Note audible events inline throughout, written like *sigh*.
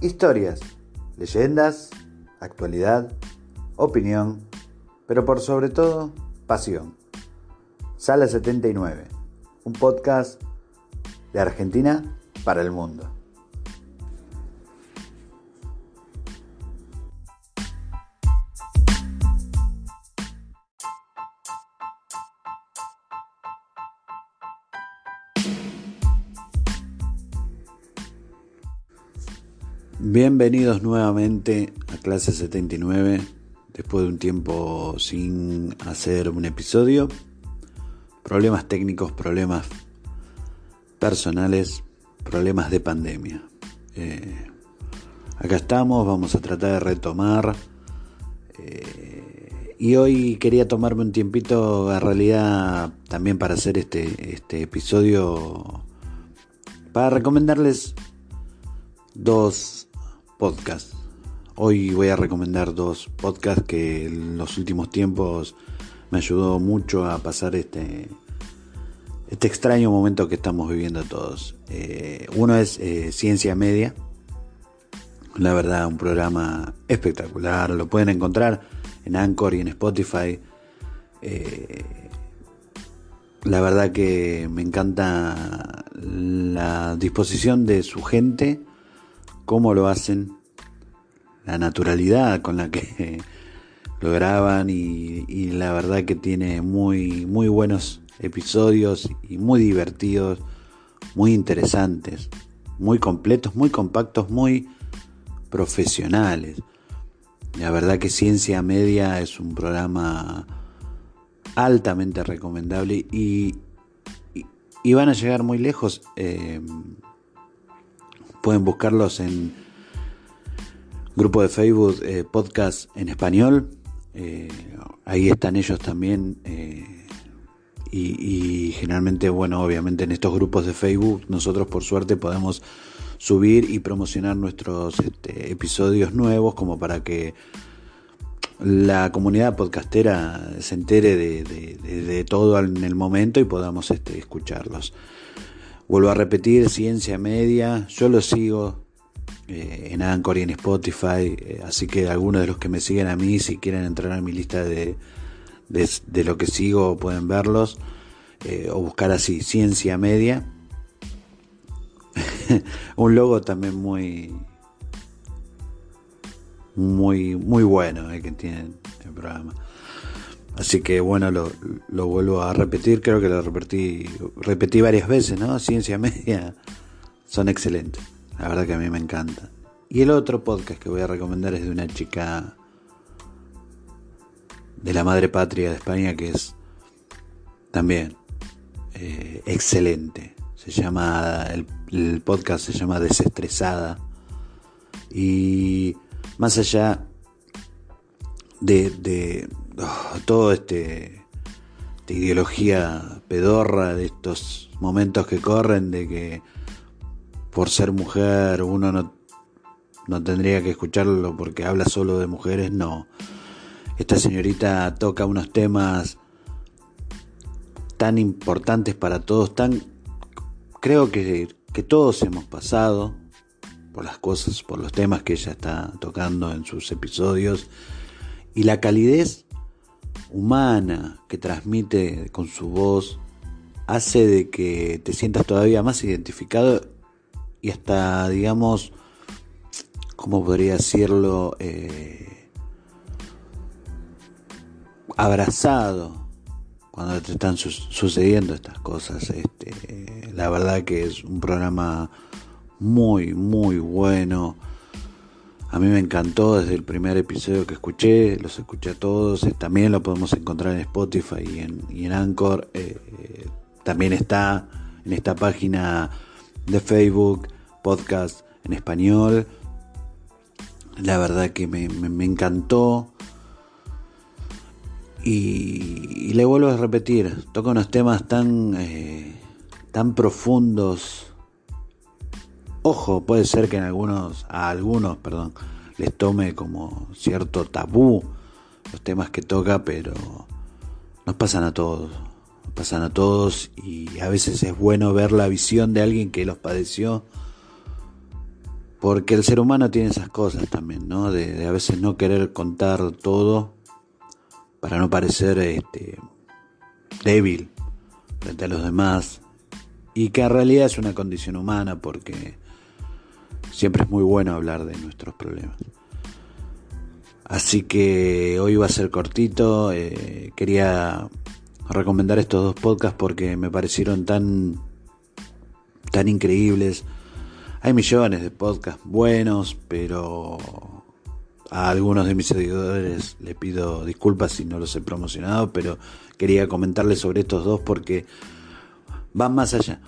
historias, leyendas, actualidad, opinión, pero por sobre todo, pasión. Sala 79, un podcast de Argentina para el mundo. Bienvenidos nuevamente a clase 79, después de un tiempo sin hacer un episodio. Problemas técnicos, problemas personales, problemas de pandemia. Eh, acá estamos, vamos a tratar de retomar. Eh, y hoy quería tomarme un tiempito, en realidad, también para hacer este, este episodio, para recomendarles dos podcasts. Hoy voy a recomendar dos podcasts que en los últimos tiempos me ayudó mucho a pasar este, este extraño momento que estamos viviendo todos. Eh, uno es eh, Ciencia Media. La verdad, un programa espectacular. Lo pueden encontrar en Anchor y en Spotify. Eh, la verdad que me encanta la disposición de su gente, cómo lo hacen, la naturalidad con la que *laughs* lo graban y, la verdad que tiene muy, muy buenos episodios y muy divertidos, muy interesantes, muy completos, muy compactos, muy profesionales. La verdad que Ciencia Media es un programa altamente recomendable y van a llegar muy lejos. Eh, pueden buscarlos en grupo de Facebook eh, Podcast en Español. Eh, ahí están ellos también. Eh, y, generalmente, bueno, obviamente en estos grupos de Facebook nosotros por suerte podemos subir y promocionar nuestros este, episodios nuevos como para que la comunidad podcastera se entere de, de todo en el momento y podamos este, escucharlos. Vuelvo a repetir, Ciencia Media, yo lo sigo eh, en Anchor y en Spotify, eh, así que algunos de los que me siguen a mí, si quieren entrar a mi lista de, de, lo que sigo, pueden verlos, eh, o buscar así, Ciencia Media. *laughs* Un logo también muy, muy, muy bueno el que tiene el programa. Así que bueno, lo, vuelvo a repetir, creo que lo repetí, repetí varias veces, ¿no? Ciencia Media son excelentes, la verdad que a mí me encanta. Y el otro podcast que voy a recomendar es de una chica de la madre patria de España que es también eh, excelente. Se llama, el, el podcast se llama Desestresada. Y más allá de, de oh, todo este de ideología pedorra de estos momentos que corren de que por ser mujer uno no, no tendría que escucharlo porque habla solo de mujeres, no. Esta señorita toca unos temas tan importantes para todos, tan creo que, que todos hemos pasado por las cosas, por los temas que ella está tocando en sus episodios y la calidez humana que transmite con su voz hace de que te sientas todavía más identificado y hasta, digamos, ¿cómo podría decirlo? Eh, abrazado cuando te están sucediendo estas cosas. Este, la verdad que es un programa muy, muy bueno. A mí me encantó desde el primer episodio que escuché, los escuché a todos. Eh, también lo podemos encontrar en Spotify y en, y en Anchor. Eh, también está en esta página de Facebook, podcast en español. La verdad que me, encantó. Y, le vuelvo a repetir, toca unos temas tan, eh, tan profundos Ojo, puede ser que en algunos, a algunos, perdón, les tome como cierto tabú los temas que toca, pero nos pasan a todos, nos pasan a todos y a veces es bueno ver la visión de alguien que los padeció, porque el ser humano tiene esas cosas también, ¿no? De, a veces no querer contar todo para no parecer este, débil frente a los demás y que en realidad es una condición humana porque Siempre es muy bueno hablar de nuestros problemas. Así que hoy va a ser cortito. Eh, quería recomendar estos dos podcasts porque me parecieron tan, tan increíbles. Hay millones de podcasts buenos, pero a algunos de mis seguidores les pido disculpas si no los he promocionado, pero quería comentarles sobre estos dos porque van más allá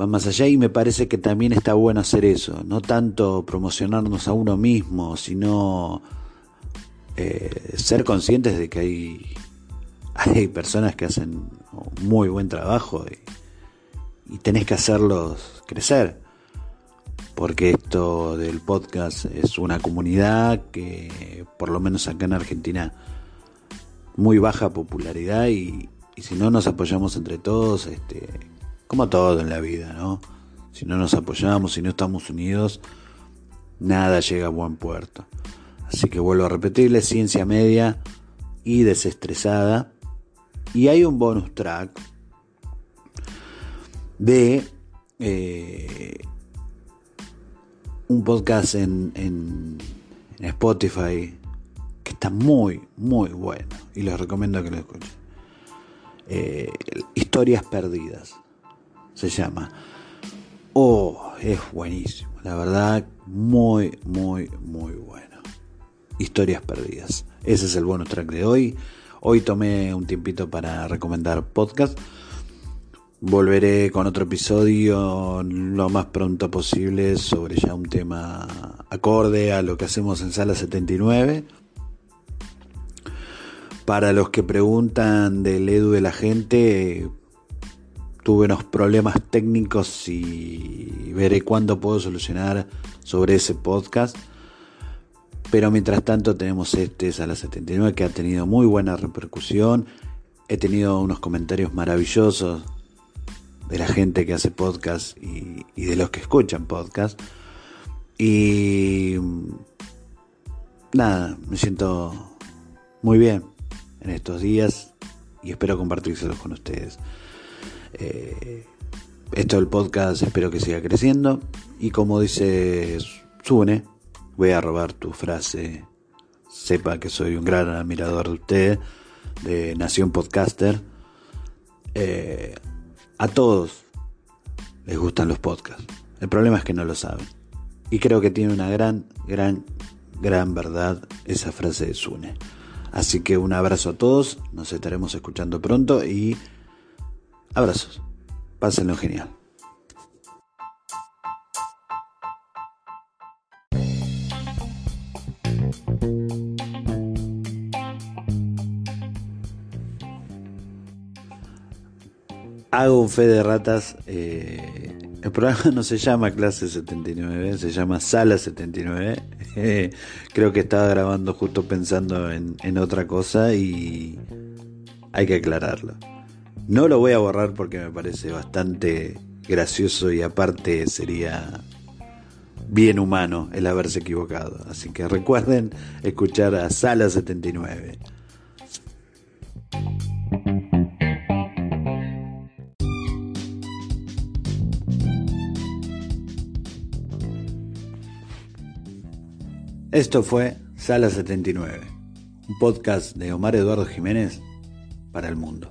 va más allá y me parece que también está bueno hacer eso, no tanto promocionarnos a uno mismo, sino eh, ser conscientes de que hay, hay personas que hacen muy buen trabajo y, tenés que hacerlos crecer, porque esto del podcast es una comunidad que por lo menos acá en Argentina muy baja popularidad y, y si no nos apoyamos entre todos, este, como todo en la vida, ¿no? Si no nos apoyamos, si no estamos unidos, nada llega a buen puerto. Así que vuelvo a repetirle, ciencia media y desestresada. Y hay un bonus track de eh, un podcast en, Spotify que está muy, muy bueno. Y les recomiendo que lo escuchen. Eh, historias perdidas se llama. Oh, es buenísimo. La verdad, muy, muy, muy bueno. Historias perdidas. Ese es el bonus track de hoy. Hoy tomé un tiempito para recomendar podcast. Volveré con otro episodio lo más pronto posible sobre ya un tema acorde a lo que hacemos en Sala 79. Para los que preguntan del Edu de la gente, tuve unos problemas técnicos y veré cuándo puedo solucionar sobre ese podcast. Pero mientras tanto tenemos este Sala 79 que ha tenido muy buena repercusión. He tenido unos comentarios maravillosos de la gente que hace podcast y, y de los que escuchan podcast. Y nada, me siento muy bien en estos días y espero compartírselos con ustedes. Eh, esto del podcast espero que siga creciendo. Y como dice Sune, voy a robar tu frase. Sepa que soy un gran admirador de usted, de Nación Podcaster. Eh, a todos les gustan los podcasts. El problema es que no lo saben. Y creo que tiene una gran, gran, gran verdad esa frase de Sune. Así que un abrazo a todos, nos estaremos escuchando pronto y Abrazos. Pásenlo genial. Hago un fe de ratas. eh, el programa no se llama Clase 79, se llama Sala 79. Eh, *laughs* creo que estaba grabando justo pensando en, en otra cosa y hay que aclararlo. No lo voy a borrar porque me parece bastante gracioso y aparte sería bien humano el haberse equivocado. Así que recuerden escuchar a Sala 79. Esto fue Sala 79, un podcast de Omar Eduardo Jiménez para el mundo.